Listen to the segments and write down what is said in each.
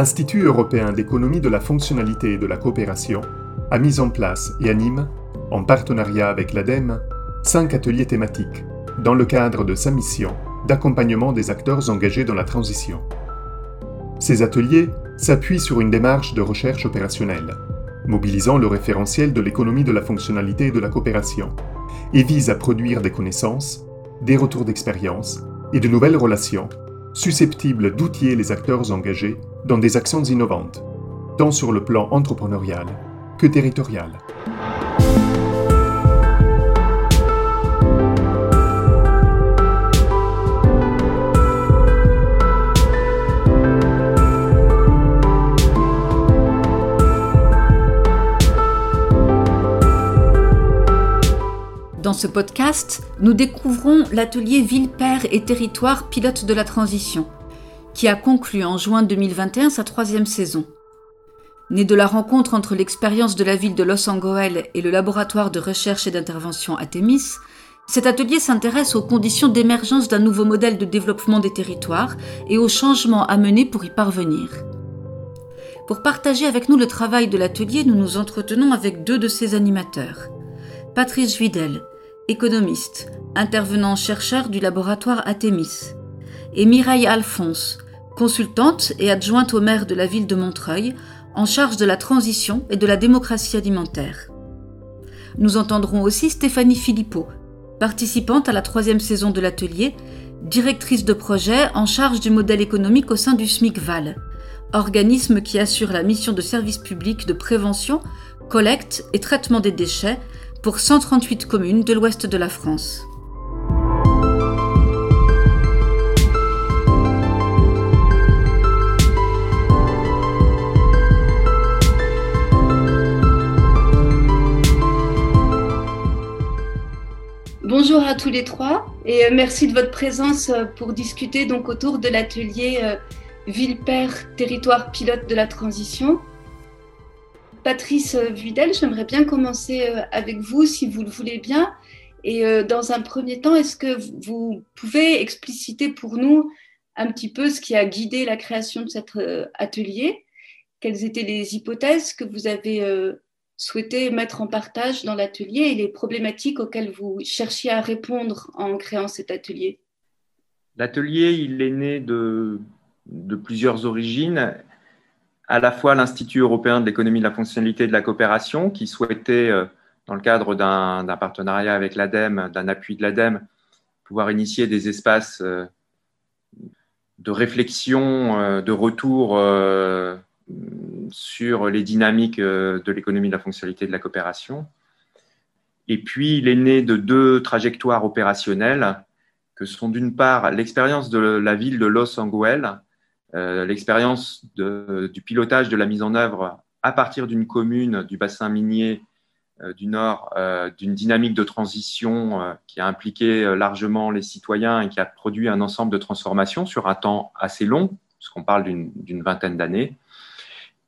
l'Institut européen d'économie de la fonctionnalité et de la coopération a mis en place et anime, en partenariat avec l'ADEME, cinq ateliers thématiques dans le cadre de sa mission d'accompagnement des acteurs engagés dans la transition. Ces ateliers s'appuient sur une démarche de recherche opérationnelle, mobilisant le référentiel de l'économie de la fonctionnalité et de la coopération, et visent à produire des connaissances, des retours d'expérience et de nouvelles relations susceptibles d'outiller les acteurs engagés dans des actions innovantes, tant sur le plan entrepreneurial que territorial. Dans ce podcast, nous découvrons l'atelier Ville, Père et Territoire pilote de la transition, qui a conclu en juin 2021 sa troisième saison. Né de la rencontre entre l'expérience de la ville de Los Angeles et le laboratoire de recherche et d'intervention Atemis, cet atelier s'intéresse aux conditions d'émergence d'un nouveau modèle de développement des territoires et aux changements à mener pour y parvenir. Pour partager avec nous le travail de l'atelier, nous nous entretenons avec deux de ses animateurs. Patrice Videl, économiste, intervenant chercheur du laboratoire Atemis, et Mireille Alphonse, consultante et adjointe au maire de la ville de Montreuil, en charge de la transition et de la démocratie alimentaire. Nous entendrons aussi Stéphanie Philippot, participante à la troisième saison de l'atelier, directrice de projet en charge du modèle économique au sein du SMIC Val, organisme qui assure la mission de service public de prévention, collecte et traitement des déchets pour 138 communes de l'ouest de la France. Bonjour à tous les trois et euh, merci de votre présence euh, pour discuter donc autour de l'atelier euh, Ville-Père, territoire pilote de la transition. Patrice Vidal, j'aimerais bien commencer avec vous, si vous le voulez bien. Et dans un premier temps, est-ce que vous pouvez expliciter pour nous un petit peu ce qui a guidé la création de cet atelier? Quelles étaient les hypothèses que vous avez souhaité mettre en partage dans l'atelier et les problématiques auxquelles vous cherchiez à répondre en créant cet atelier. L'atelier, il est né de, de plusieurs origines. À la fois l'Institut européen de l'économie de la fonctionnalité et de la coopération, qui souhaitait, euh, dans le cadre d'un partenariat avec l'ADEME, d'un appui de l'ADEME, pouvoir initier des espaces euh, de réflexion, euh, de retour sur les dynamiques de l'économie de la fonctionnalité et de la coopération. Et puis, il est né de deux trajectoires opérationnelles, que sont d'une part l'expérience de la ville de Los Angeles, euh, l'expérience du pilotage de la mise en œuvre à partir d'une commune du bassin minier euh, du Nord, euh, d'une dynamique de transition qui a impliqué largement les citoyens et qui a produit un ensemble de transformations sur un temps assez long, puisqu'on parle d'une vingtaine d'années,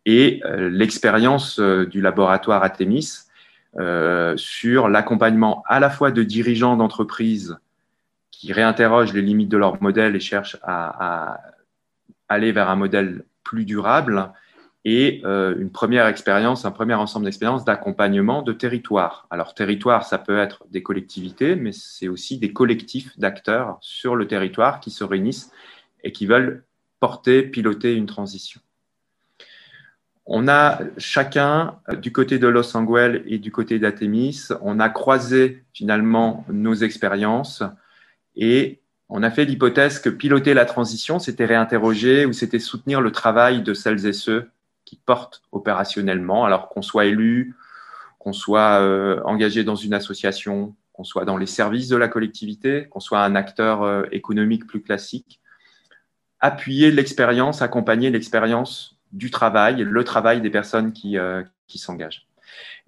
et l'expérience du laboratoire Atemis sur l'accompagnement à la fois de dirigeants d'entreprises qui réinterrogent les limites de leur modèle et cherchent à, à aller vers un modèle plus durable et euh, une première expérience, un premier ensemble d'expériences d'accompagnement de territoire. Alors territoire, ça peut être des collectivités, mais c'est aussi des collectifs d'acteurs sur le territoire qui se réunissent et qui veulent porter, piloter une transition. On a chacun, euh, du côté de Los Angeles et du côté d'Atemis, on a croisé finalement nos expériences et on a fait l'hypothèse que piloter la transition, c'était réinterroger ou c'était soutenir le travail de celles et ceux qui portent opérationnellement, alors qu'on soit élu, qu'on soit euh, engagé dans une association, qu'on soit dans les services de la collectivité, qu'on soit un acteur euh, économique plus classique. Appuyer l'expérience, accompagner l'expérience du travail, le travail des personnes qui, euh, qui s'engagent.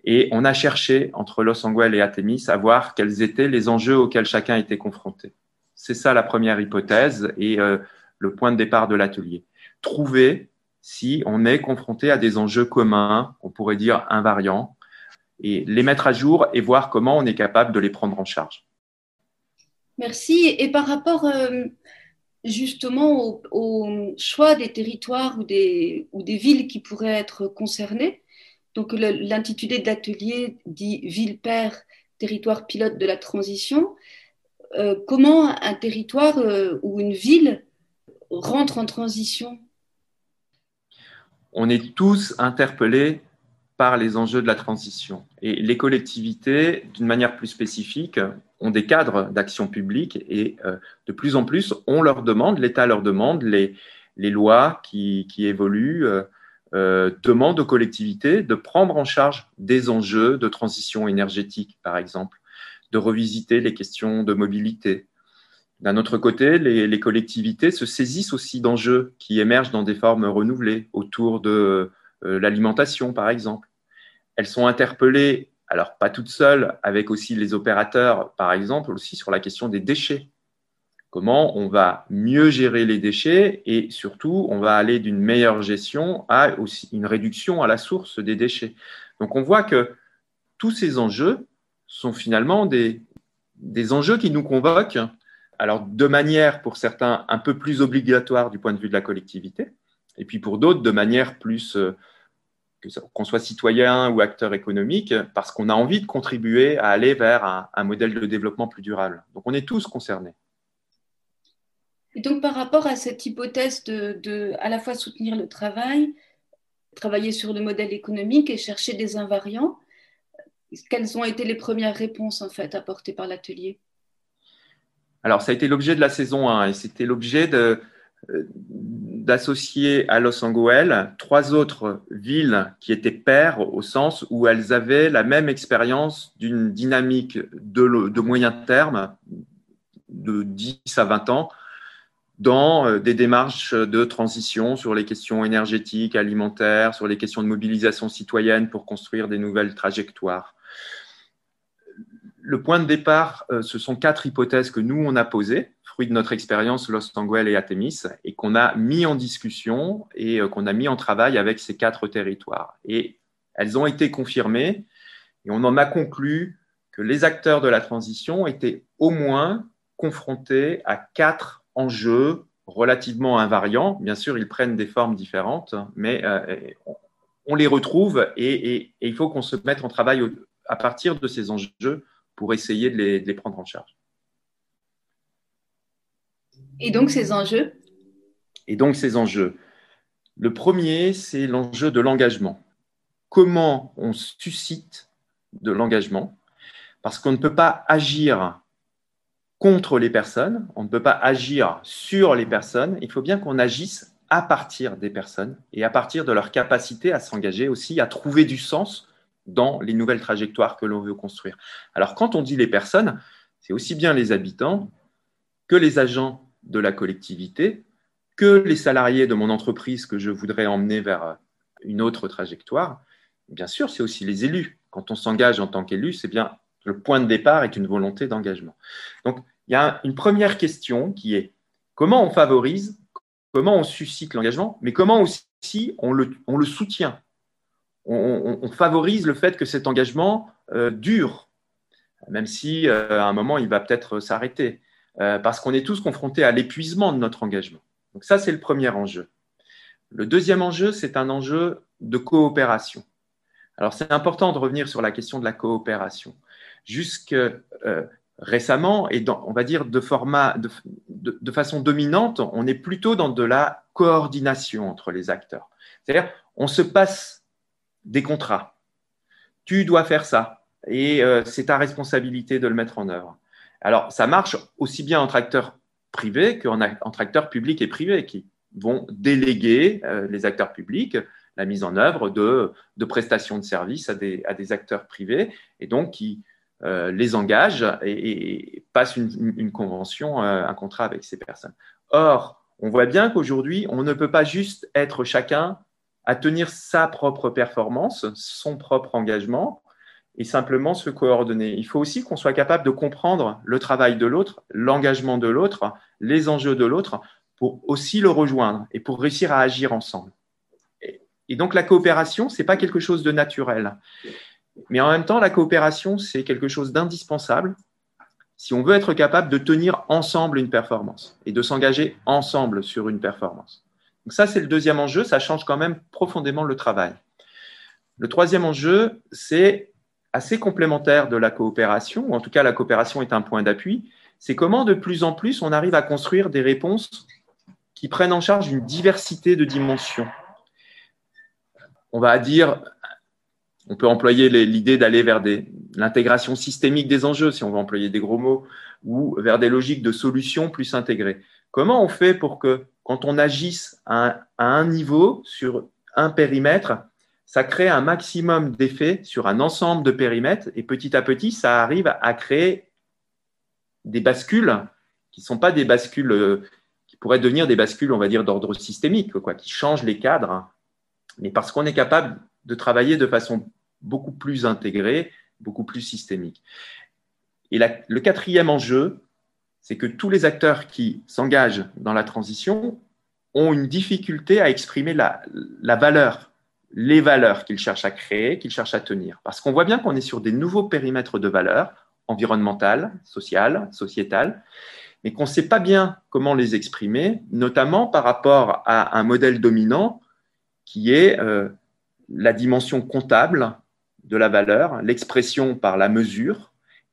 Et on a cherché, entre Los Angeles et Atemis, à voir quels étaient les enjeux auxquels chacun était confronté. C'est ça la première hypothèse et euh, le point de départ de l'atelier. Trouver si on est confronté à des enjeux communs, on pourrait dire invariants, et les mettre à jour et voir comment on est capable de les prendre en charge. Merci. Et par rapport euh, justement au, choix des territoires ou des, villes qui pourraient être concernées. Donc l'intitulé de l'atelier dit Ville-Père, territoire pilote de la transition. Euh, comment un territoire euh, ou une ville rentre en transition? On est tous interpellés par les enjeux de la transition. Et les collectivités, d'une manière plus spécifique, ont des cadres d'action publique et euh, de plus en plus, on leur demande, l'État leur demande, les, les lois qui, qui évoluent euh, euh, demandent aux collectivités de prendre en charge des enjeux de transition énergétique, par exemple, de revisiter les questions de mobilité. D'un autre côté, les, les, collectivités se saisissent aussi d'enjeux qui émergent dans des formes renouvelées autour de l'alimentation, par exemple. Elles sont interpellées alors pas toutes seules, avec aussi les opérateurs, par exemple, aussi sur la question des déchets. Comment on va mieux gérer les déchets et surtout, on va aller d'une meilleure gestion à aussi une réduction à la source des déchets. Donc on voit que tous ces enjeux sont finalement des, des enjeux qui nous convoquent, alors de manière pour certains un peu plus obligatoire du point de vue de la collectivité, et puis pour d'autres de manière plus euh, qu'on soit citoyen ou acteur économique, parce qu'on a envie de contribuer à aller vers un, modèle de développement plus durable. Donc on est tous concernés. Et donc par rapport à cette hypothèse de, à la fois soutenir le travail, travailler sur le modèle économique et chercher des invariants, quelles ont été les premières réponses en fait apportées par l'atelier? Alors ça a été l'objet de la saison 1 et c'était l'objet de, d'associer à Los Angeles trois autres villes qui étaient paires au sens où elles avaient la même expérience d'une dynamique de, moyen terme de 10 à 20 ans dans euh, des démarches de transition sur les questions énergétiques, alimentaires, sur les questions de mobilisation citoyenne pour construire des nouvelles trajectoires. Le point de départ, euh, ce sont quatre hypothèses que nous, on a posées fruit de notre expérience Los Angeles et Atemis, et qu'on a mis en discussion et euh, qu'on a mis en travail avec ces quatre territoires. Et elles ont été confirmées, et on en a conclu que les acteurs de la transition étaient au moins confrontés à quatre enjeux relativement invariants. Bien sûr, ils prennent des formes différentes, mais euh, on les retrouve et, il faut qu'on se mette en travail à partir de ces enjeux pour essayer de les prendre en charge. Et donc ces enjeux Et donc ces enjeux. Le premier, c'est l'enjeu de l'engagement. Comment on suscite de l'engagement? Parce qu'on ne peut pas agir contre les personnes, on ne peut pas agir sur les personnes, il faut bien qu'on agisse à partir des personnes et à partir de leur capacité à s'engager aussi, à trouver du sens dans les nouvelles trajectoires que l'on veut construire. Alors quand on dit les personnes, c'est aussi bien les habitants que les agents de la collectivité que les salariés de mon entreprise que je voudrais emmener vers une autre trajectoire. Bien sûr, c'est aussi les élus. Quand on s'engage en tant qu'élu, c'est bien le point de départ est une volonté d'engagement. Donc, il y a une première question qui est comment on favorise, comment on suscite l'engagement, mais comment aussi on le, on le soutient? On, favorise le fait que cet engagement euh, dure, même si euh, à un moment il va peut-être s'arrêter. Euh, parce qu'on est tous confrontés à l'épuisement de notre engagement. Donc ça, c'est le premier enjeu. Le deuxième enjeu, c'est un enjeu de coopération. Alors c'est important de revenir sur la question de la coopération. Jusque euh, récemment, et on va dire de, format, de, façon dominante, on est plutôt dans de la coordination entre les acteurs. C'est-à-dire, on se passe des contrats. Tu dois faire ça, et euh, c'est ta responsabilité de le mettre en œuvre. Alors, ça marche aussi bien entre acteurs privés qu'entre acteurs publics et privés qui vont déléguer euh, les acteurs publics la mise en œuvre de, prestations de services à des, acteurs privés et donc qui euh, les engagent et, passent une, convention, euh, un contrat avec ces personnes. Or, on voit bien qu'aujourd'hui, on ne peut pas juste être chacun à tenir sa propre performance, son propre engagement, et simplement se coordonner. Il faut aussi qu'on soit capable de comprendre le travail de l'autre, l'engagement de l'autre, les enjeux de l'autre, pour aussi le rejoindre et pour réussir à agir ensemble. Et donc la coopération, c'est pas quelque chose de naturel, mais en même temps la coopération, c'est quelque chose d'indispensable si on veut être capable de tenir ensemble une performance et de s'engager ensemble sur une performance. Donc ça, c'est le deuxième enjeu, ça change quand même profondément le travail. Le troisième enjeu, c'est assez complémentaire de la coopération, ou en tout cas la coopération est un point d'appui, c'est comment de plus en plus on arrive à construire des réponses qui prennent en charge une diversité de dimensions. On va dire on peut employer l'idée d'aller vers l'intégration systémique des enjeux, si on veut employer des gros mots, ou vers des logiques de solutions plus intégrées. Comment on fait pour que, quand on agisse à un, niveau, sur un périmètre, ça crée un maximum d'effets sur un ensemble de périmètres, et petit à petit, ça arrive à créer des bascules qui ne sont pas des bascules euh, qui pourraient devenir des bascules, on va dire, d'ordre systémique, quoi, qui changent les cadres, mais parce qu'on est capable de travailler de façon beaucoup plus intégrée, beaucoup plus systémique. Et le quatrième enjeu, c'est que tous les acteurs qui s'engagent dans la transition ont une difficulté à exprimer la, la valeur, les valeurs qu'ils cherchent à créer, qu'ils cherchent à tenir. Parce qu'on voit bien qu'on est sur des nouveaux périmètres de valeurs environnementales, sociales, sociétales, mais qu'on ne sait pas bien comment les exprimer, notamment par rapport à un modèle dominant qui est euh, la dimension comptable de la valeur, l'expression par la mesure,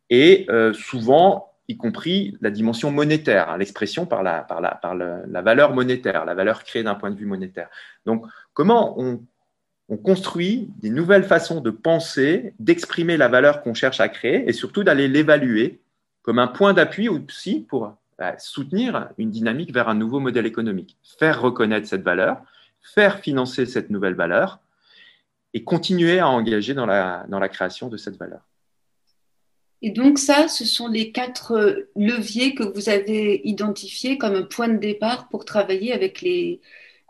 et euh, souvent, y compris la dimension monétaire, hein, l'expression par, la, par, la, par la valeur monétaire, la valeur créée d'un point de vue monétaire. Donc, comment on, on construit des nouvelles façons de penser, d'exprimer la valeur qu'on cherche à créer, et surtout d'aller l'évaluer comme un point d'appui aussi pour bah, soutenir une dynamique vers un nouveau modèle économique, faire reconnaître cette valeur, faire financer cette nouvelle valeur, et continuer à engager dans la, dans la création de cette valeur. Et donc ça, ce sont les quatre euh, leviers que vous avez identifiés comme un point de départ pour travailler avec les,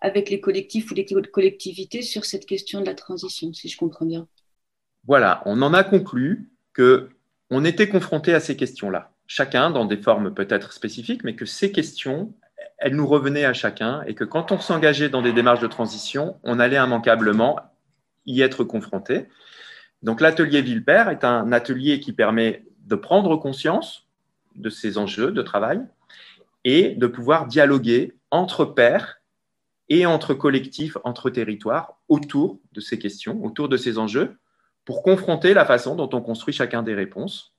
avec les collectifs ou les collectivités sur cette question de la transition, si je comprends bien. Voilà, on en a conclu que on était confronté à ces questions-là, chacun dans des formes peut-être spécifiques, mais que ces questions, elles nous revenaient à chacun et que quand on s'engageait dans des démarches de transition, on allait immanquablement y être confronté. Donc l'atelier Villepère est un atelier qui permet de prendre conscience de ces enjeux de travail et de pouvoir dialoguer entre pairs et entre collectifs, entre territoires, autour de ces questions, autour de ces enjeux, pour confronter la façon dont on construit chacun des réponses.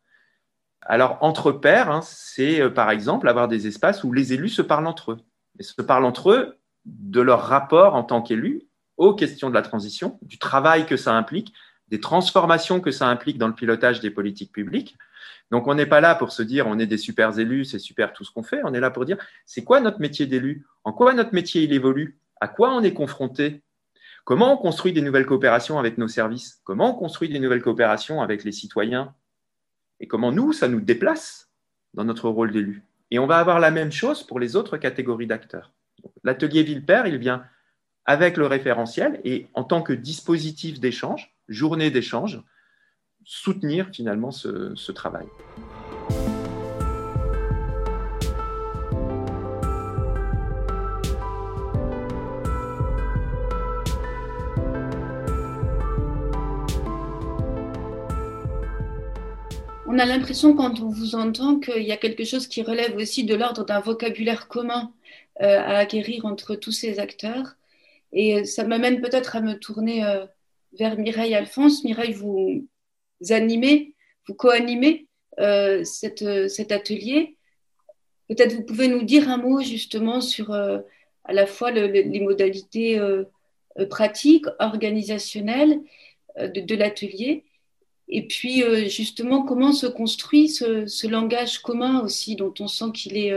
Alors, entre pairs, hein, c'est euh, par exemple avoir des espaces où les élus se parlent entre eux, et se parlent entre eux de leur rapport en tant qu'élus aux questions de la transition, du travail que ça implique, des transformations que ça implique dans le pilotage des politiques publiques. Donc, on n'est pas là pour se dire on est des super élus, c'est super tout ce qu'on fait. On est là pour dire c'est quoi notre métier d'élu? En quoi notre métier il évolue? À quoi on est confronté? Comment on construit des nouvelles coopérations avec nos services? Comment on construit des nouvelles coopérations avec les citoyens? Et comment nous, ça nous déplace dans notre rôle d'élu? Et on va avoir la même chose pour les autres catégories d'acteurs. L'atelier Villepère, il vient avec le référentiel et en tant que dispositif d'échange, journée d'échange, soutenir finalement ce, travail. On a l'impression quand on vous entend qu'il y a quelque chose qui relève aussi de l'ordre d'un vocabulaire commun euh, à acquérir entre tous ces acteurs. Et ça m'amène peut-être à me tourner euh, vers Mireille Alphonse. Mireille, vous animez, vous co-animez euh, cet atelier. Peut-être vous pouvez nous dire un mot justement sur euh, à la fois les modalités pratiques, organisationnelles de, l'atelier, et puis justement comment se construit ce, ce, langage commun aussi dont on sent qu'il est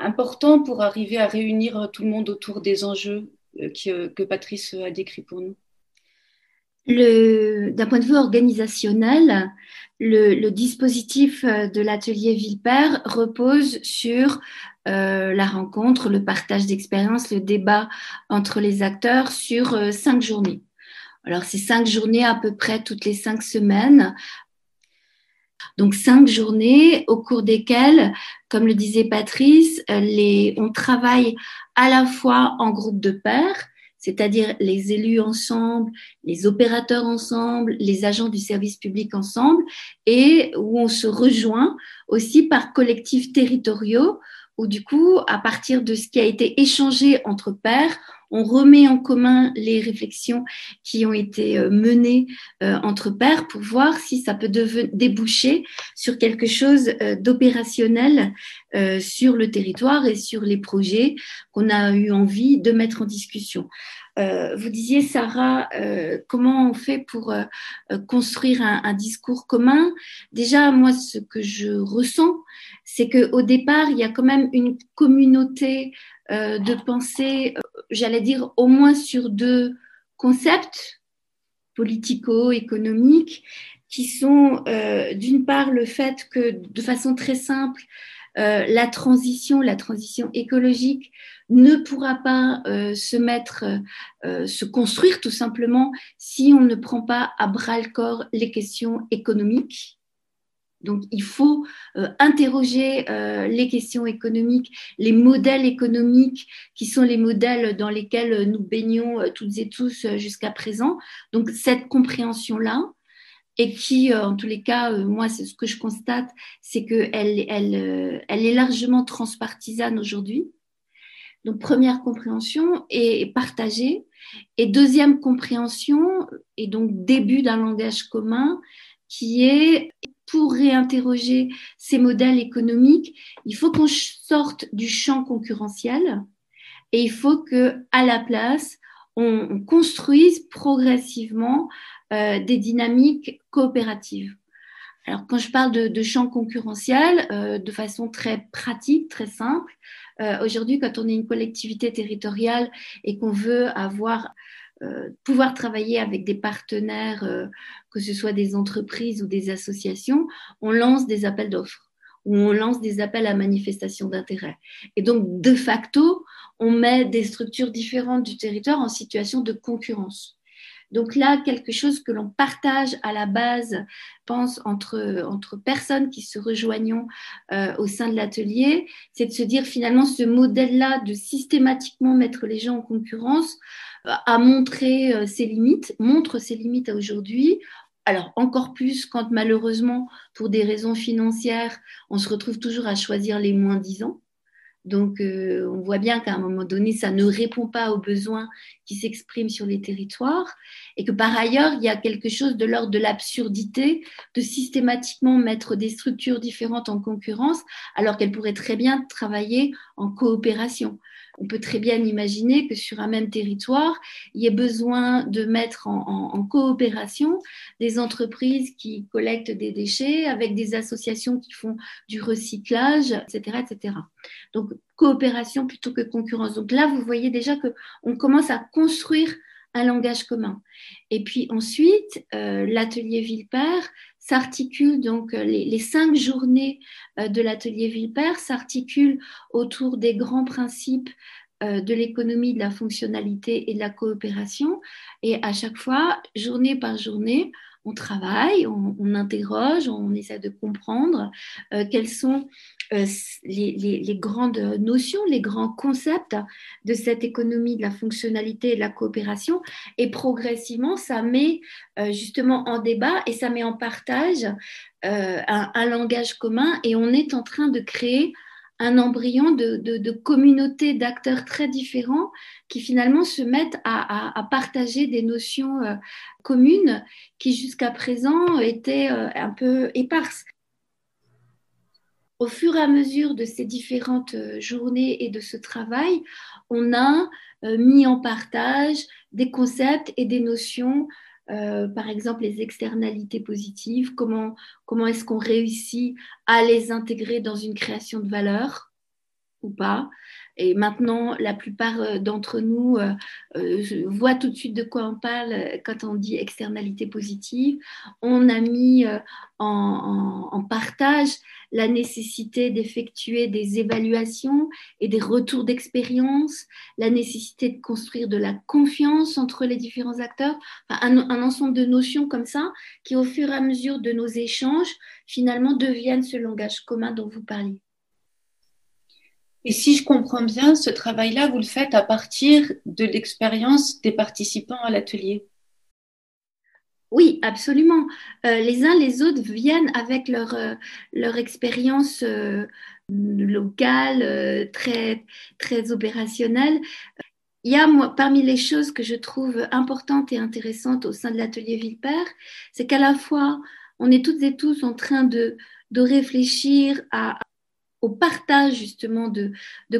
important pour arriver à réunir tout le monde autour des enjeux euh, euh, que, Patrice a décrits pour nous? D'un point de vue organisationnel, le, dispositif de l'atelier Villepère repose sur euh, la rencontre, le partage d'expériences, le débat entre les acteurs sur cinq journées. Alors, c'est cinq journées à peu près toutes les cinq semaines. Donc cinq journées au cours desquelles, comme le disait Patrice, euh, on travaille à la fois en groupe de pairs, c'est-à-dire les élus ensemble, les opérateurs ensemble, les agents du service public ensemble, et où on se rejoint aussi par collectifs territoriaux, où du coup, à partir de ce qui a été échangé entre pairs, on remet en commun les réflexions qui ont été euh, menées euh, entre pairs pour voir si ça peut déboucher sur quelque chose euh, d'opérationnel sur le territoire et sur les projets qu'on a eu envie de mettre en discussion. Vous disiez, Sarah, comment on fait pour construire un, un, discours commun? Déjà, moi, ce que je ressens, c'est qu'au départ, il y a quand même une communauté de pensée j'allais dire, au moins sur deux concepts politico-économiques qui sont euh, d'une part le fait que de façon très simple, euh, la transition, la transition écologique ne pourra pas euh, se mettre, se construire tout simplement si on ne prend pas à bras le corps les questions économiques donc, il faut euh, interroger euh, les questions économiques, les modèles économiques qui sont les modèles dans lesquels nous baignons euh, toutes et tous jusqu'à présent. Donc, cette compréhension-là, et qui, en tous les cas, moi, c'est ce que je constate, c'est qu'elle elle, elle est largement transpartisane aujourd'hui. Donc, première compréhension est partagée. Et deuxième compréhension, et donc début d'un langage commun, qui est pour réinterroger ces modèles économiques, il faut qu'on sorte du champ concurrentiel et il faut que, à la place, on, construise progressivement euh, des dynamiques coopératives. Alors, quand je parle de, champ concurrentiel, euh, de façon très pratique, très simple, euh, aujourd'hui, quand on est une collectivité territoriale et qu'on veut avoir euh, pouvoir travailler avec des partenaires, euh, que ce soit des entreprises ou des associations, on lance des appels d'offres ou on lance des appels à manifestation d'intérêt. Et donc, de facto, on met des structures différentes du territoire en situation de concurrence. Donc là, quelque chose que l'on partage à la base, pense entre, personnes qui se rejoignent euh, au sein de l'atelier, c'est de se dire finalement ce modèle-là de systématiquement mettre les gens en concurrence a montré euh, ses limites, montre ses limites aujourd'hui. Alors encore plus quand malheureusement, pour des raisons financières, on se retrouve toujours à choisir les moins disants. Donc, euh, on voit bien qu'à un moment donné, ça ne répond pas aux besoins qui s'expriment sur les territoires et que par ailleurs, il y a quelque chose de l'ordre de l'absurdité de systématiquement mettre des structures différentes en concurrence alors qu'elles pourraient très bien travailler en coopération on peut très bien imaginer que sur un même territoire, il y ait besoin de mettre en, coopération des entreprises qui collectent des déchets avec des associations qui font du recyclage, etc., etc. Donc, coopération plutôt que concurrence. Donc là, vous voyez déjà qu'on commence à construire un langage commun. Et puis ensuite, euh, l'atelier Villepère s'articule, donc les, cinq journées euh, de l'atelier Villepère s'articulent autour des grands principes euh, de l'économie, de la fonctionnalité et de la coopération. Et à chaque fois, journée par journée, on travaille, on, interroge, on essaie de comprendre euh, quelles sont euh, les, grandes notions, les grands concepts de cette économie de la fonctionnalité et de la coopération. Et progressivement, ça met euh, justement en débat et ça met en partage un, langage commun et on est en train de créer un embryon de, communautés d'acteurs très différents qui finalement se mettent à, partager des notions euh, communes qui jusqu'à présent étaient euh, un peu éparses. Au fur et à mesure de ces différentes euh, journées et de ce travail, on a mis en partage des concepts et des notions euh, par exemple les externalités positives, comment, comment est-ce qu'on réussit à les intégrer dans une création de valeur ou pas. Et maintenant, la plupart euh, d'entre nous euh, voient tout de suite de quoi on parle quand on dit externalité positive. On a mis en, partage la nécessité d'effectuer des évaluations et des retours d'expérience, la nécessité de construire de la confiance entre les différents acteurs, un, un, ensemble de notions comme ça qui, au fur et à mesure de nos échanges, finalement deviennent ce langage commun dont vous parliez. Et si je comprends bien, ce travail-là, vous le faites à partir de l'expérience des participants à l'atelier. Oui, absolument. Euh, les uns les autres viennent avec leur, euh, leur expérience euh, locale, très, très opérationnelle. Il y a, moi, parmi les choses que je trouve importantes et intéressantes au sein de l'atelier Villepère, c'est qu'à la fois, on est toutes et tous en train de, de réfléchir à, au partage justement de,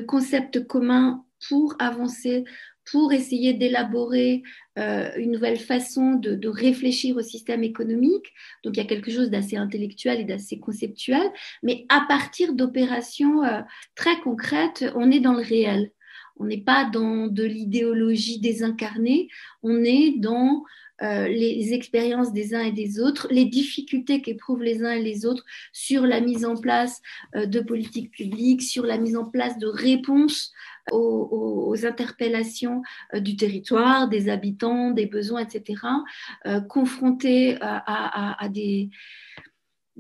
concepts communs pour avancer, pour essayer d'élaborer euh, une nouvelle façon de, de, réfléchir au système économique. Donc il y a quelque chose d'assez intellectuel et d'assez conceptuel, mais à partir d'opérations euh, très concrètes, on est dans le réel. On n'est pas dans de l'idéologie désincarnée, on est dans euh, les expériences des uns et des autres, les difficultés qu'éprouvent les uns et les autres sur la mise en place euh, de politiques publiques, sur la mise en place de réponses aux, interpellations euh, du territoire, des habitants, des besoins, etc., confrontés à des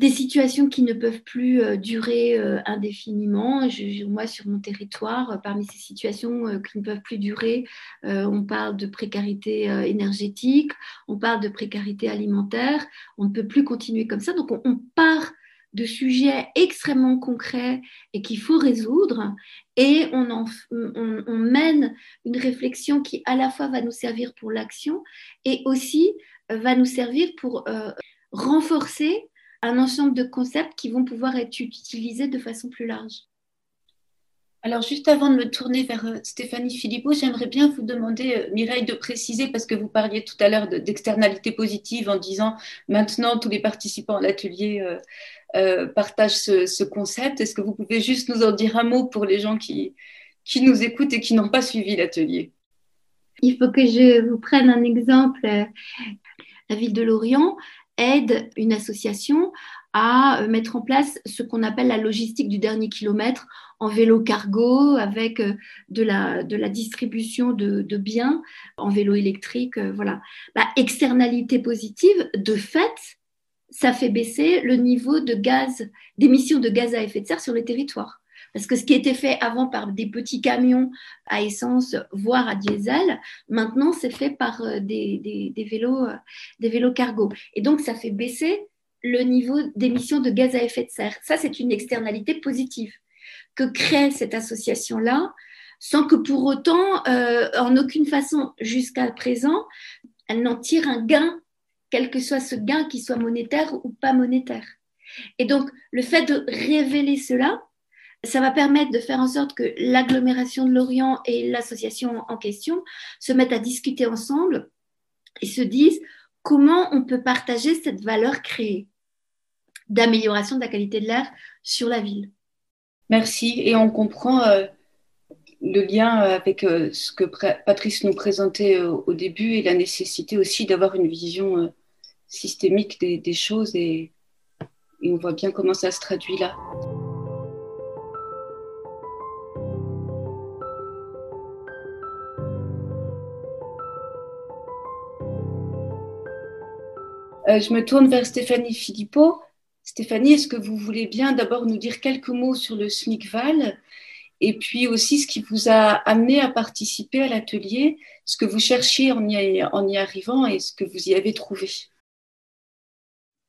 des situations qui ne peuvent plus euh, durer euh, indéfiniment. moi, sur mon territoire, euh, parmi ces situations qui ne peuvent plus durer, on parle de précarité énergétique, on parle de précarité alimentaire. On ne peut plus continuer comme ça. Donc, on, part de sujets extrêmement concrets et qu'il faut résoudre et on, on, mène une réflexion qui à la fois va nous servir pour l'action et aussi va nous servir pour renforcer un ensemble de concepts qui vont pouvoir être utilisés de façon plus large. Alors, juste avant de me tourner vers euh, Stéphanie Philippot, j'aimerais bien vous demander, euh, Mireille, de préciser, parce que vous parliez tout à l'heure d'externalité positive en disant maintenant tous les participants à l'atelier euh, partagent ce, concept. Est-ce que vous pouvez juste nous en dire un mot pour les gens qui, qui nous écoutent et qui n'ont pas suivi l'atelier? Il faut que je vous prenne un exemple. La ville de Lorient aide une association à euh, mettre en place ce qu'on appelle la logistique du dernier kilomètre en vélo cargo avec euh, de la, de la distribution de, de biens en vélo électrique. Euh, voilà. La externalité positive, de fait, ça fait baisser le niveau de gaz, d'émissions de gaz à effet de serre sur le territoire. Parce que ce qui était fait avant par des petits camions à essence, voire à diesel, maintenant c'est fait par euh, des, vélos, euh, des vélos cargo. Et donc ça fait baisser le niveau d'émissions de gaz à effet de serre. Ça, c'est une externalité positive que crée cette association-là, sans que pour autant, euh, en aucune façon jusqu'à présent, elle n'en tire un gain, quel que soit ce gain, qui soit monétaire ou pas monétaire. Et donc, le fait de révéler cela, ça va permettre de faire en sorte que l'agglomération de Lorient et l'association en question se mettent à discuter ensemble et se disent comment on peut partager cette valeur créée d'amélioration de la qualité de l'air sur la ville. Merci. Et on comprend euh, le lien avec euh, ce que Patrice nous présentait euh, au début et la nécessité aussi d'avoir une vision systémique des, choses et on voit bien comment ça se traduit là. Euh, je me tourne vers Stéphanie Philippot. Stéphanie, est-ce que vous voulez bien d'abord nous dire quelques mots sur le SMICVAL et puis aussi ce qui vous a amené à participer à l'atelier, ce que vous cherchiez en y, arrivant et ce que vous y avez trouvé?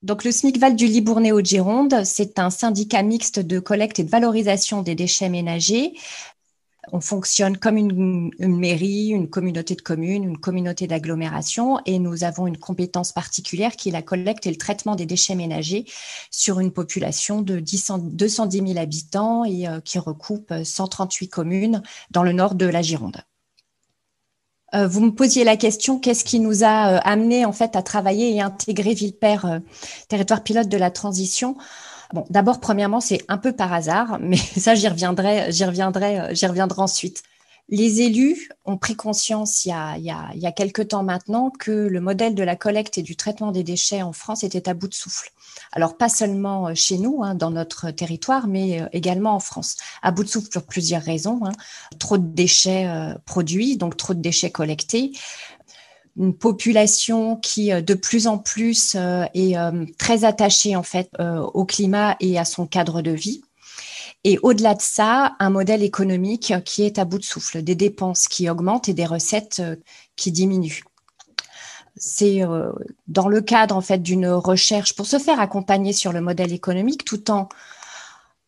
Donc, le SMICVAL du Libournais au Gironde, c'est un syndicat mixte de collecte et de valorisation des déchets ménagers on fonctionne comme une, mairie, une communauté de communes, une communauté d'agglomération et nous avons une compétence particulière qui est la collecte et le traitement des déchets ménagers sur une population de 210 000 habitants et euh, qui recoupe 138 communes dans le nord de la Gironde. Euh, vous me posiez la question, qu'est-ce qui nous a euh, amené en fait à travailler et intégrer Villepère, territoire pilote de la transition? Bon, d'abord, premièrement, c'est un peu par hasard, mais ça, j'y reviendrai, j'y reviendrai, euh, j'y reviendrai ensuite. Les élus ont pris conscience il y, a, il, y a, il y a quelque temps maintenant que le modèle de la collecte et du traitement des déchets en France était à bout de souffle. Alors pas seulement euh, chez nous, hein, dans notre territoire, mais euh, également en France. À bout de souffle pour plusieurs raisons. Hein. Trop de déchets produits, donc trop de déchets collectés une population qui euh, de plus en plus euh, est euh, très attachée en fait au climat et à son cadre de vie. Et au-delà de ça, un modèle économique qui est à bout de souffle, des dépenses qui augmentent et des recettes qui diminuent. C'est dans le cadre en fait d'une recherche pour se faire accompagner sur le modèle économique tout en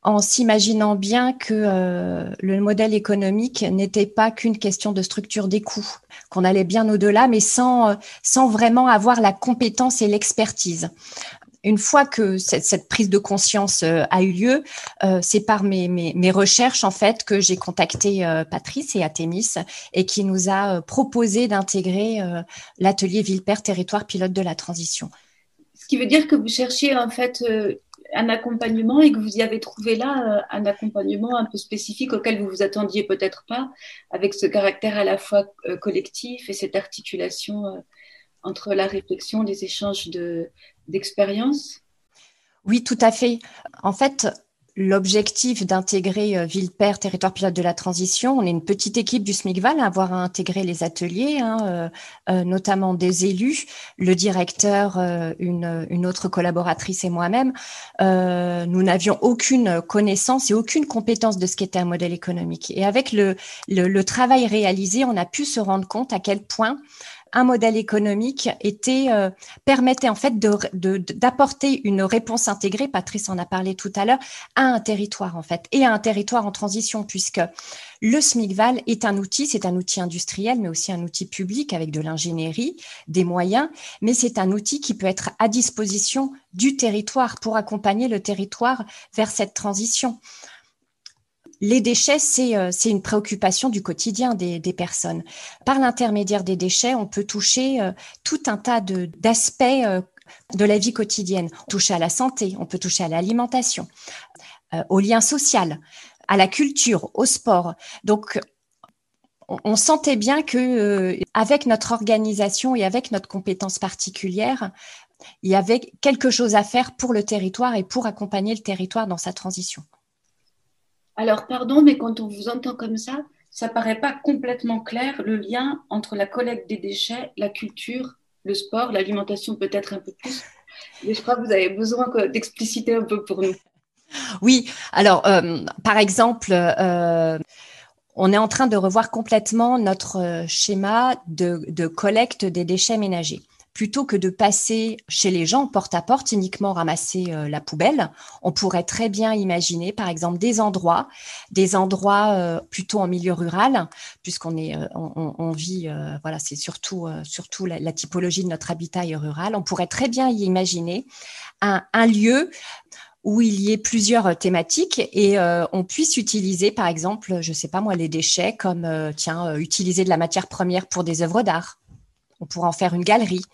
en s'imaginant bien que euh, le modèle économique n'était pas qu'une question de structure des coûts, qu'on allait bien au-delà, mais sans, euh, sans vraiment avoir la compétence et l'expertise. Une fois que cette, prise de conscience euh, a eu lieu, c'est par mes, mes, recherches en fait que j'ai contacté Patrice et Athémis et qui nous a proposé d'intégrer l'atelier Villepère Territoire Pilote de la Transition. Ce qui veut dire que vous cherchiez en fait un accompagnement et que vous y avez trouvé là euh, un accompagnement un peu spécifique auquel vous vous attendiez peut-être pas, avec ce caractère à la fois euh, collectif et cette articulation euh, entre la réflexion, les échanges d'expériences? Oui, tout à fait. En fait, l'objectif d'intégrer euh, Villepère, territoire pilote de la transition. On est une petite équipe du SMICVAL à avoir intégré les ateliers, hein, euh, euh, notamment des élus, le directeur, une, une, autre collaboratrice et moi-même. nous n'avions aucune connaissance et aucune compétence de ce qu'était un modèle économique. Et avec le travail réalisé, on a pu se rendre compte à quel point un modèle économique était euh, permettait en fait d'apporter une réponse intégrée. Patrice en a parlé tout à l'heure à un territoire en fait et à un territoire en transition puisque le SMICVAL est un outil, c'est un outil industriel, mais aussi un outil public avec de l'ingénierie, des moyens, mais c'est un outil qui peut être à disposition du territoire pour accompagner le territoire vers cette transition les déchets, euh, c'est une préoccupation du quotidien des, personnes. Par l'intermédiaire des déchets, on peut toucher euh, tout un tas d'aspects euh, de, la vie quotidienne. On peut toucher à la santé, on peut toucher à l'alimentation, au lien social, à la culture, au sport. Donc, on, sentait bien que avec notre organisation et avec notre compétence particulière, il y avait quelque chose à faire pour le territoire et pour accompagner le territoire dans sa transition. Alors, pardon, mais quand on vous entend comme ça, ça paraît pas complètement clair le lien entre la collecte des déchets, la culture, le sport, l'alimentation peut-être un peu plus. Mais je crois que vous avez besoin d'expliciter un peu pour nous. Oui, alors euh, par exemple, euh, on est en train de revoir complètement notre euh, schéma de collecte des déchets ménagers plutôt que de passer chez les gens porte à porte uniquement ramasser euh, la poubelle, on pourrait très bien imaginer par exemple des endroits, des endroits euh, plutôt en milieu rural, puisqu'on est, euh, on, vit, voilà, c'est surtout surtout la, typologie de notre habitat est rural. On pourrait très bien y imaginer un, un lieu où il y ait plusieurs thématiques et on puisse utiliser, par exemple, je sais pas moi, les déchets comme tiens, utiliser de la matière première pour des œuvres d'art on pourrait en faire une galerie.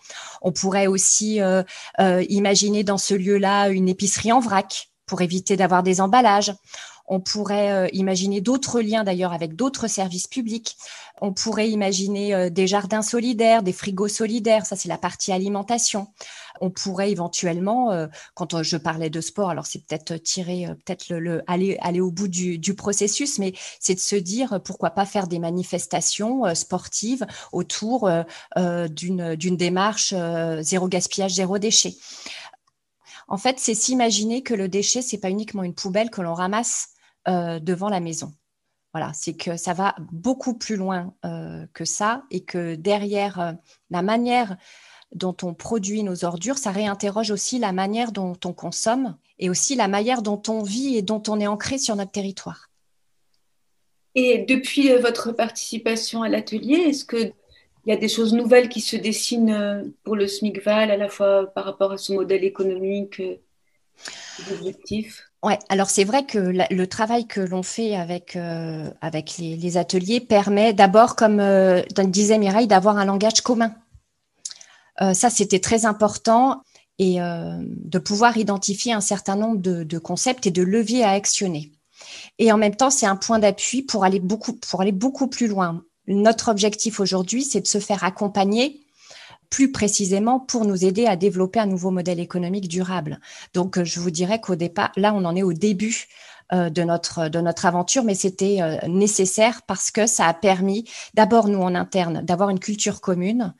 On pourrait aussi euh, euh, imaginer dans ce lieu-là une épicerie en vrac pour éviter d'avoir des emballages. On pourrait euh, imaginer d'autres liens d'ailleurs avec d'autres services publics. On pourrait imaginer des jardins solidaires, des frigos solidaires. Ça, c'est la partie alimentation. On pourrait éventuellement, euh, quand je parlais de sport, alors c'est peut-être tirer, peut-être le, aller, aller au bout du, processus, mais c'est de se dire pourquoi pas faire des manifestations sportives autour d'une démarche zéro gaspillage, zéro déchet. En fait, c'est s'imaginer que le déchet, c'est pas uniquement une poubelle que l'on ramasse euh, devant la maison. Voilà, c'est que ça va beaucoup plus loin euh, que ça et que derrière euh, la manière dont on produit nos ordures, ça réinterroge aussi la manière dont on consomme et aussi la manière dont on vit et dont on est ancré sur notre territoire. Et depuis votre participation à l'atelier, est-ce qu'il y a des choses nouvelles qui se dessinent pour le SMICVAL, à la fois par rapport à son modèle économique, objectifs? Ouais, alors c'est vrai que le travail que l'on fait avec euh, avec les, ateliers permet d'abord, comme euh, disait Mireille, d'avoir un langage commun. Euh, ça, c'était très important euh, de pouvoir identifier un certain nombre de, concepts et de leviers à actionner. Et en même temps, c'est un point d'appui pour aller beaucoup pour aller beaucoup plus loin. Notre objectif aujourd'hui, c'est de se faire accompagner plus précisément pour nous aider à développer un nouveau modèle économique durable. Donc, euh, je vous dirais qu'au départ, là, on en est au début de notre de notre aventure, mais c'était nécessaire parce que ça a permis d'abord nous en interne d'avoir une culture commune,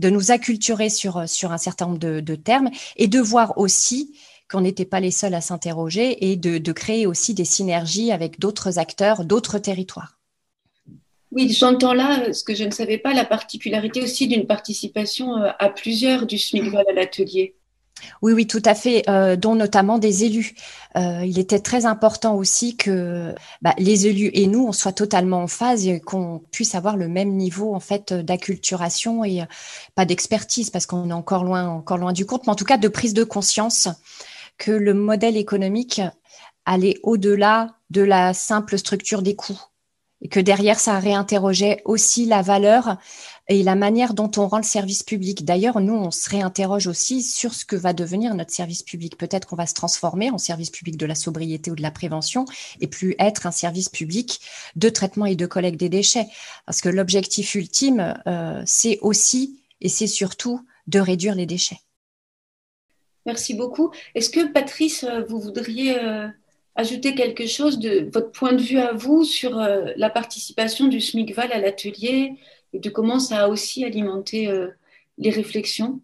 de nous acculturer sur sur un certain nombre de, termes et de voir aussi qu'on n'était pas les seuls à s'interroger et de, créer aussi des synergies avec d'autres acteurs, d'autres territoires. Oui, j'entends là ce que je ne savais pas, la particularité aussi d'une participation euh, à plusieurs du SMICVAL à l'atelier. Oui, oui, tout à fait, euh, dont notamment des élus. Euh, il était très important aussi que bah, les élus et nous, on soit totalement en phase et qu'on puisse avoir le même niveau en fait d'acculturation et pas d'expertise parce qu'on est encore loin, encore loin du compte, mais en tout cas de prise de conscience que le modèle économique allait au-delà de la simple structure des coûts et que derrière, ça réinterrogeait aussi la valeur et la manière dont on rend le service public. D'ailleurs, nous, on se réinterroge aussi sur ce que va devenir notre service public. Peut-être qu'on va se transformer en service public de la sobriété ou de la prévention et plus être un service public de traitement et de collecte des déchets. Parce que l'objectif ultime, euh, c'est aussi et c'est surtout de réduire les déchets. Merci beaucoup. Est-ce que Patrice, vous voudriez euh, ajouter quelque chose de votre point de vue à vous sur euh, la participation du SMICVAL à l'atelier? Et de comment ça a aussi alimenté euh, les réflexions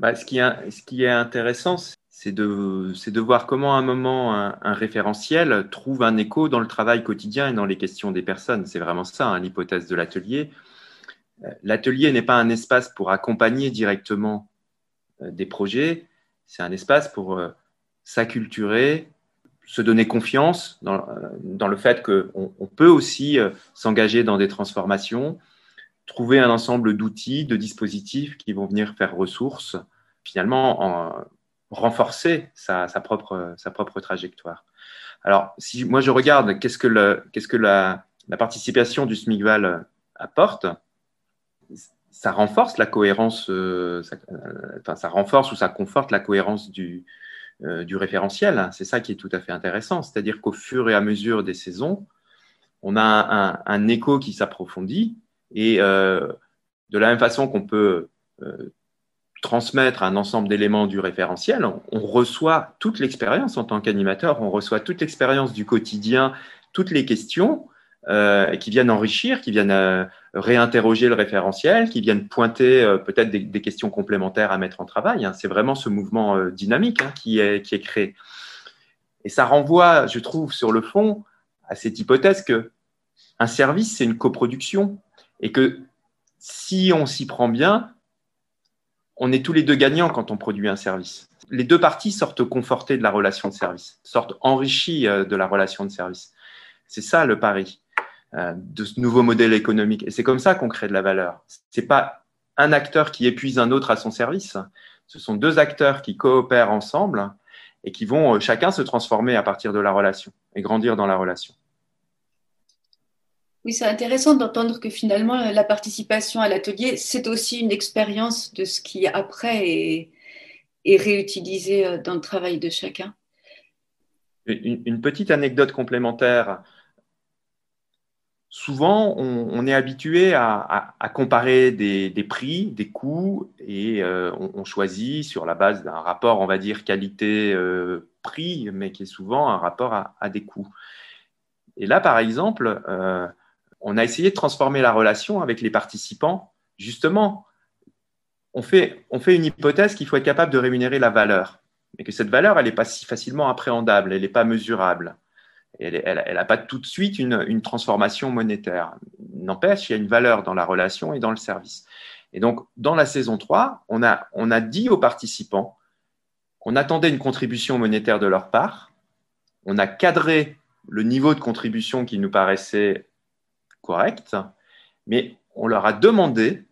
bah, ce, qui est, intéressant, c'est de, voir comment à un moment un, référentiel trouve un écho dans le travail quotidien et dans les questions des personnes. C'est vraiment ça hein, l'hypothèse de l'atelier. Euh, l'atelier n'est pas un espace pour accompagner directement des projets, c'est un espace pour s'acculturer, se donner confiance dans, euh, le fait qu'on on peut aussi euh, s'engager dans des transformations, trouver un ensemble d'outils, de dispositifs qui vont venir faire ressource, finalement en, renforcer sa, propre, sa propre trajectoire. Alors, si moi je regarde qu'est-ce que, la, participation du SMICVAL apporte, ça renforce la cohérence, euh, enfin, ça renforce ou ça conforte la cohérence du, du référentiel. C'est ça qui est tout à fait intéressant. C'est-à-dire qu'au fur et à mesure des saisons, on a un, écho qui s'approfondit et euh, de la même façon qu'on peut euh, transmettre un ensemble d'éléments du référentiel, on, reçoit toute l'expérience en tant qu'animateur, on reçoit toute l'expérience du quotidien, toutes les questions euh, qui viennent enrichir, qui viennent euh, réinterroger le référentiel, qui viennent pointer euh, peut-être des, des, questions complémentaires à mettre en travail. Hein. C'est vraiment ce mouvement dynamique hein, qui, est, qui est créé. Et ça renvoie, je trouve, sur le fond, à cette hypothèse que un service, c'est une coproduction et que si on s'y prend bien, on est tous les deux gagnants quand on produit un service. Les deux parties sortent confortées de la relation de service, sortent enrichies de la relation de service. C'est ça le pari. Euh, de ce nouveau modèle économique. Et c'est comme ça qu'on crée de la valeur. C'est pas un acteur qui épuise un autre à son service. Ce sont deux acteurs qui coopèrent ensemble et qui vont euh, chacun se transformer à partir de la relation et grandir dans la relation. Oui, c'est intéressant d'entendre que finalement la participation à l'atelier, c'est aussi une expérience de ce qui après est, est, réutilisé euh, dans le travail de chacun. Une, une petite anecdote complémentaire souvent, on, est habitué à, comparer des, prix, des coûts, et euh, on, choisit sur la base d'un rapport, on va dire, qualité-prix, mais qui est souvent un rapport à, des coûts. Et là, par exemple, euh, on a essayé de transformer la relation avec les participants. Justement, on fait, on fait une hypothèse qu'il faut être capable de rémunérer la valeur, mais que cette valeur, elle n'est pas si facilement appréhendable, elle n'est pas mesurable elle n'a pas tout de suite une, transformation monétaire. N'empêche, il y a une valeur dans la relation et dans le service. Et donc, dans la saison 3, on a, on a dit aux participants qu'on attendait une contribution monétaire de leur part. On a cadré le niveau de contribution qui nous paraissait correct, mais on leur a demandé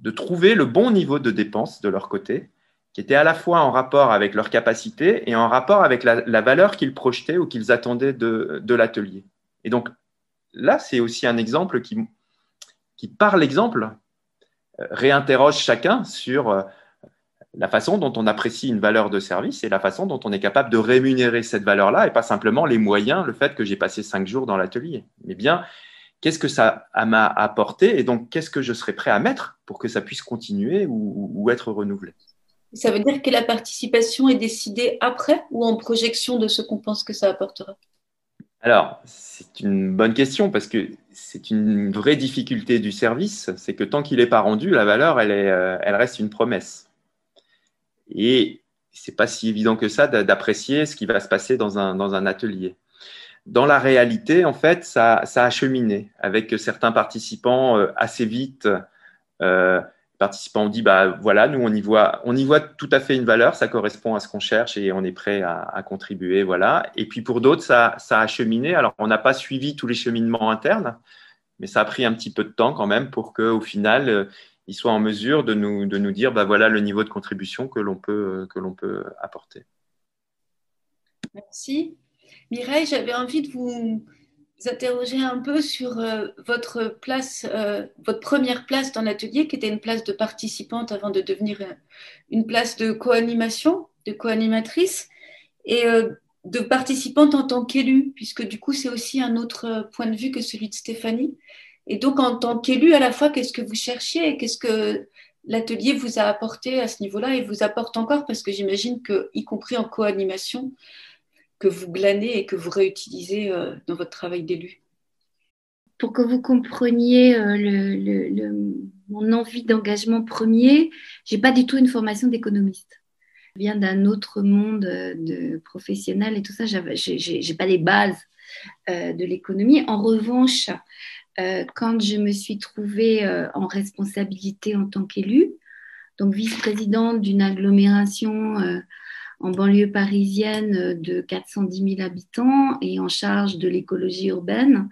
de trouver le bon niveau de dépenses de leur côté qui étaient à la fois en rapport avec leur capacité et en rapport avec la, valeur qu'ils projetaient ou qu'ils attendaient de, l'atelier. Et donc là, c'est aussi un exemple qui, qui par l'exemple, euh, réinterroge chacun sur euh, la façon dont on apprécie une valeur de service et la façon dont on est capable de rémunérer cette valeur-là et pas simplement les moyens, le fait que j'ai passé cinq jours dans l'atelier, mais bien qu'est-ce que ça m'a apporté et donc qu'est-ce que je serais prêt à mettre pour que ça puisse continuer ou être renouvelé? Ça veut dire que la participation est décidée après ou en projection de ce qu'on pense que ça apportera? Alors, c'est une bonne question parce que c'est une vraie difficulté du service, c'est que tant qu'il n'est pas rendu, la valeur, elle, est, euh, elle reste une promesse. Et c'est pas si évident que ça d'apprécier ce qui va se passer dans un, dans un atelier. Dans la réalité, en fait, ça, a cheminé avec certains participants euh, assez vite. Euh, participants ont dit bah voilà, nous on y voit, on y voit tout à fait une valeur, ça correspond à ce qu'on cherche et on est prêt à, contribuer, voilà. Et puis pour d'autres, ça, a cheminé. Alors on n'a pas suivi tous les cheminements internes, mais ça a pris un petit peu de temps quand même pour que au final euh, ils soient en mesure de nous, de nous dire bah voilà le niveau de contribution que l'on peut, que l'on peut apporter. Merci. Mireille, j'avais envie de vous interroger un peu sur euh, votre place, euh, votre première place dans l'atelier, qui était une place de participante avant de devenir euh, une place de co-animation, de co-animatrice, et de participante en tant qu'élue, puisque du coup, c'est aussi un autre point de vue que celui de Stéphanie. Et donc, en tant qu'élue, à la fois, qu'est-ce que vous cherchiez et qu'est-ce que l'atelier vous a apporté à ce niveau-là et vous apporte encore, parce que j'imagine que, y compris en co-animation, que vous glanez et que vous réutilisez euh, dans votre travail d'élu Pour que vous compreniez euh, mon envie d'engagement premier, j'ai pas du tout une formation d'économiste. Je viens d'un autre monde euh, de professionnel et tout ça. J'ai pas les bases de l'économie. En revanche, quand je me suis trouvée en responsabilité en tant qu'élue, donc vice-présidente d'une agglomération en banlieue parisienne euh, de 410 000 habitants et en charge de l'écologie urbaine,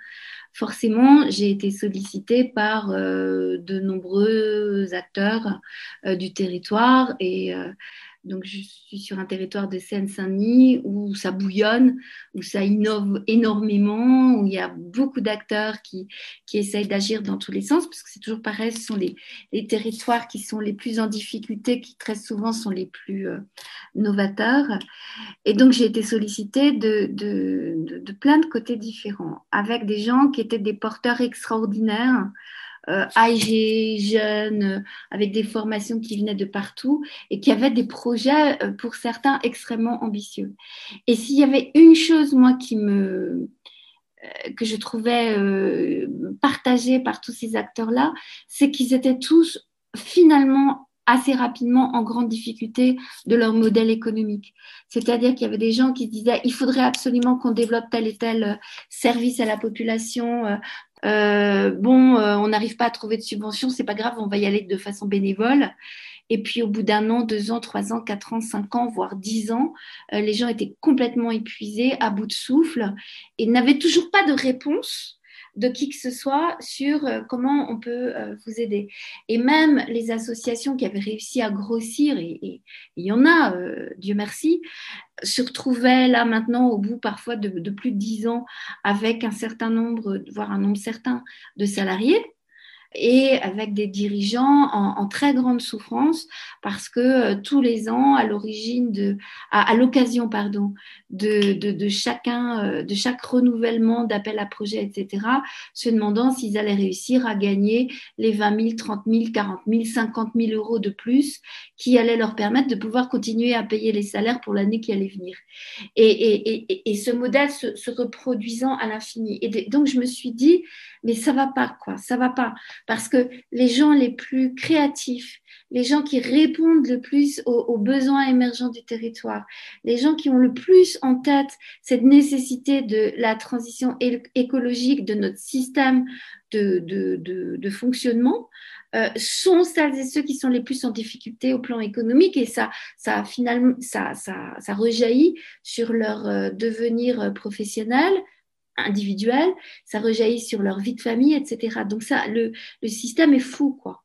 forcément, j'ai été sollicitée par euh, de nombreux acteurs euh, du territoire et donc, je suis sur un territoire de Seine-Saint-Denis où ça bouillonne, où ça innove énormément, où il y a beaucoup d'acteurs qui, qui essayent d'agir dans tous les sens, parce que c'est toujours pareil, ce sont les, les, territoires qui sont les plus en difficulté, qui très souvent sont les plus euh, novateurs. Et donc, j'ai été sollicitée de, de, plein de côtés différents, avec des gens qui étaient des porteurs extraordinaires euh, âgés, jeunes, euh, avec des formations qui venaient de partout et qui avaient des projets, euh, pour certains, extrêmement ambitieux. Et s'il y avait une chose, moi, qui me que je trouvais partagée par tous ces acteurs-là, c'est qu'ils étaient tous finalement assez rapidement en grande difficulté de leur modèle économique. C'est-à-dire qu'il y avait des gens qui disaient il faudrait absolument qu'on développe tel et tel service à la population, euh, bon, euh, on n'arrive pas à trouver de subvention, c'est pas grave, on va y aller de façon bénévole. Et puis au bout d'un an, deux ans, trois ans, quatre ans, cinq ans, voire dix ans, euh, les gens étaient complètement épuisés, à bout de souffle, et n'avaient toujours pas de réponse de qui que ce soit sur euh, comment on peut euh, vous aider. Et même les associations qui avaient réussi à grossir, et il y en a, euh, Dieu merci, se retrouvaient là maintenant au bout parfois de, de plus de dix ans avec un certain nombre, voire un nombre certain de salariés et avec des dirigeants en, très grande souffrance parce que euh, tous les ans, à l'origine de, à, l'occasion pardon, de, de, chacun, euh, de chaque renouvellement d'appel à projet, etc., se demandant s'ils allaient réussir à gagner les 20 000, 30 000, 40 000, 50 000 euros de plus qui allaient leur permettre de pouvoir continuer à payer les salaires pour l'année qui allait venir. Et, et, et, et ce modèle se, se reproduisant à l'infini. Et donc je me suis dit, mais ça va pas, quoi, ça va pas. Parce que les gens les plus créatifs, les gens qui répondent le plus aux, besoins émergents du territoire, les gens qui ont le plus en tête cette nécessité de la transition écologique de notre système de, de, de, fonctionnement, euh, sont celles et ceux qui sont les plus en difficulté au plan économique. Et ça, ça finalement, ça, ça, ça rejaillit sur leur euh, devenir professionnel, individuel, ça rejaillit sur leur vie de famille, etc. Donc ça, le, système est fou, quoi.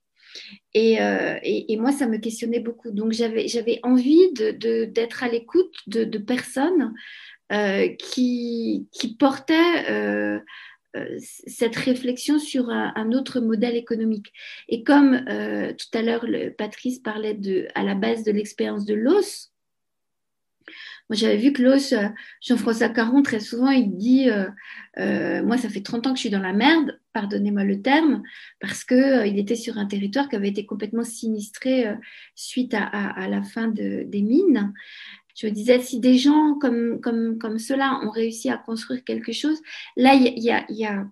Et, euh, et, et, moi, ça me questionnait beaucoup. Donc j'avais, envie de, de, d'être à l'écoute de, de personnes euh, qui, qui portaient euh, cette réflexion sur un, un, autre modèle économique. Et comme tout à l'heure, Patrice parlait de, à la base de l'expérience de l'os, moi, j'avais vu l'os, euh, Jean-François Caron, très souvent, il dit euh, euh, Moi, ça fait 30 ans que je suis dans la merde, pardonnez-moi le terme, parce qu'il il était sur un territoire qui avait été complètement sinistré suite à, la fin de, des mines. Je me disais, si des gens comme, comme, comme ceux-là ont réussi à construire quelque chose, là, y a,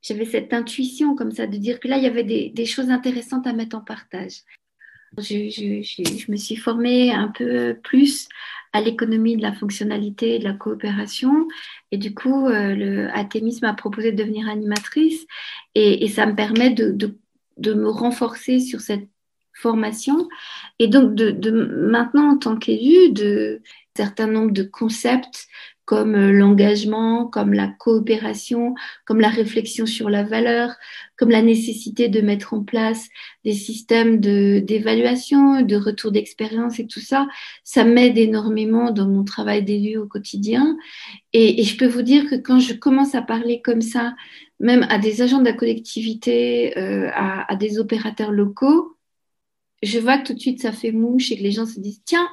j'avais cette intuition comme ça de dire que là, il y avait des choses intéressantes à mettre en partage. Je, me suis formée un peu plus à l'économie de la fonctionnalité et de la coopération. Et du coup, euh, le Athémis m'a proposé de devenir animatrice. Et, ça me permet de, de, me renforcer sur cette formation. Et donc, de maintenant, en tant qu'élu, de certain nombre de concepts comme euh, l'engagement, comme la coopération, comme la réflexion sur la valeur, comme la nécessité de mettre en place des systèmes d'évaluation, de, retour d'expérience et tout ça, ça m'aide énormément dans mon travail d'élu au quotidien. Et, je peux vous dire que quand je commence à parler comme ça, même à des agents de la collectivité, euh, à, à des opérateurs locaux, je vois que tout de suite ça fait mouche et que les gens se disent tiens,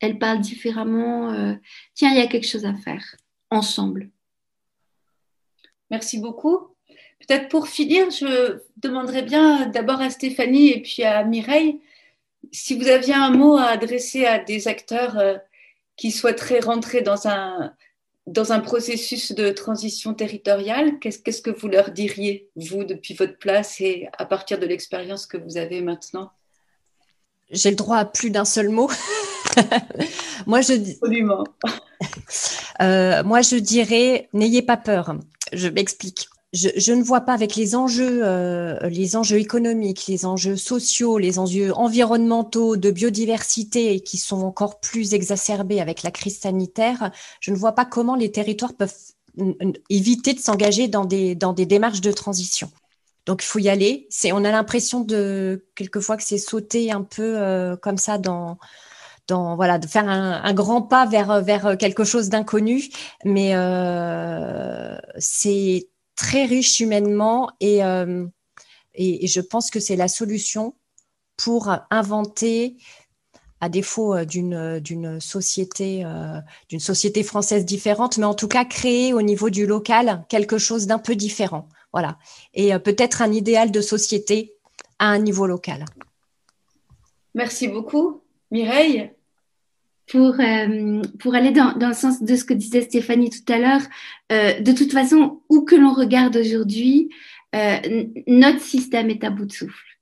elle parle différemment. Euh, tiens, il y a quelque chose à faire ensemble. Merci beaucoup. Peut-être pour finir, je demanderais bien d'abord à Stéphanie et puis à Mireille si vous aviez un mot à adresser à des acteurs euh, qui souhaiteraient rentrer dans un, dans un processus de transition territoriale. Qu'est-ce que vous leur diriez, vous, depuis votre place et à partir de l'expérience que vous avez maintenant? J'ai le droit à plus d'un seul mot. moi, je euh, moi, je dirais, n'ayez pas peur. Je m'explique. Je, ne vois pas avec les enjeux, euh, les enjeux économiques, les enjeux sociaux, les enjeux environnementaux, de biodiversité qui sont encore plus exacerbés avec la crise sanitaire. Je ne vois pas comment les territoires peuvent éviter de s'engager dans des, dans des démarches de transition. Donc il faut y aller. C'est, on a l'impression de quelquefois que c'est sauter un peu euh, comme ça dans voilà, de faire un, grand pas vers, quelque chose d'inconnu, mais euh, c'est très riche humainement euh, et, je pense que c'est la solution pour inventer, à défaut d'une, d'une société, d'une société française différente, mais en tout cas créer au niveau du local quelque chose d'un peu différent. Voilà. Et peut-être un idéal de société à un niveau local. Merci beaucoup. Mireille pour, euh, pour aller dans, le sens de ce que disait Stéphanie tout à l'heure, euh, de toute façon, où que l'on regarde aujourd'hui, euh, notre système est à bout de souffle.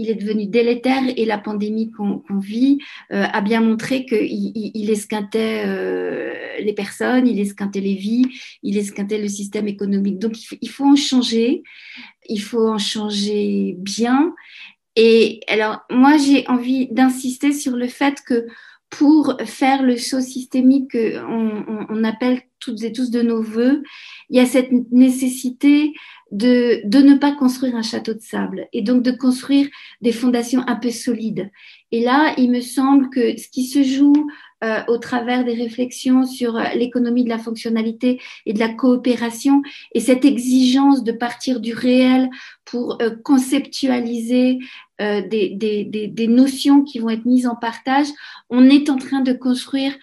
Il est devenu délétère et la pandémie qu'on vit euh, a bien montré qu'il il, il esquintait euh, les personnes, il esquintait les vies, il esquintait le système économique. Donc il faut, il faut en changer, il faut en changer bien. Et alors moi j'ai envie d'insister sur le fait que pour faire le saut systémique qu'on on, appelle toutes et tous de nos voeux, il y a cette nécessité de ne pas construire un château de sable et donc de construire des fondations un peu solides. Et là, il me semble que ce qui se joue euh, au travers des réflexions sur euh, l'économie de la fonctionnalité et de la coopération et cette exigence de partir du réel pour euh, conceptualiser des, notions qui vont être mises en partage, on est en train de construire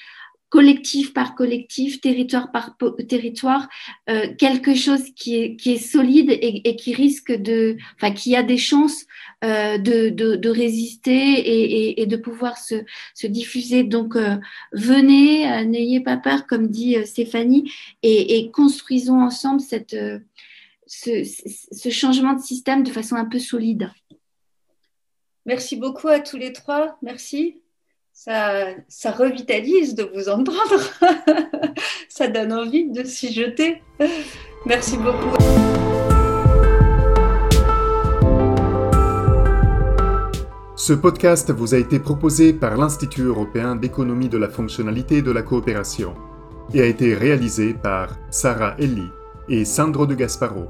collectif par collectif, territoire par territoire, euh, quelque chose qui est, qui est solide et, et, qui risque de, enfin, qui a des chances euh, de, de, de, résister et, et, et, de pouvoir se, se diffuser. Donc, euh, venez, euh, n'ayez pas peur, comme dit euh, Stéphanie, et, construisons ensemble cette, ce, ce changement de système de façon un peu solide. Merci beaucoup à tous les trois. Merci ça, revitalise de vous entendre. ça donne envie de s'y jeter. Merci beaucoup. Ce podcast vous a été proposé par l'Institut européen d'économie de la fonctionnalité et de la coopération et a été réalisé par Sarah Elli et Sandro de Gasparo,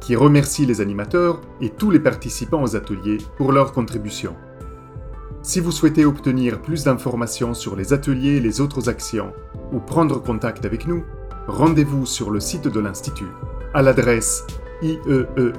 qui remercient les animateurs et tous les participants aux ateliers pour leur contribution. Si vous souhaitez obtenir plus d'informations sur les ateliers et les autres actions, ou prendre contact avec nous, rendez-vous sur le site de l'Institut à l'adresse ieefc.eu.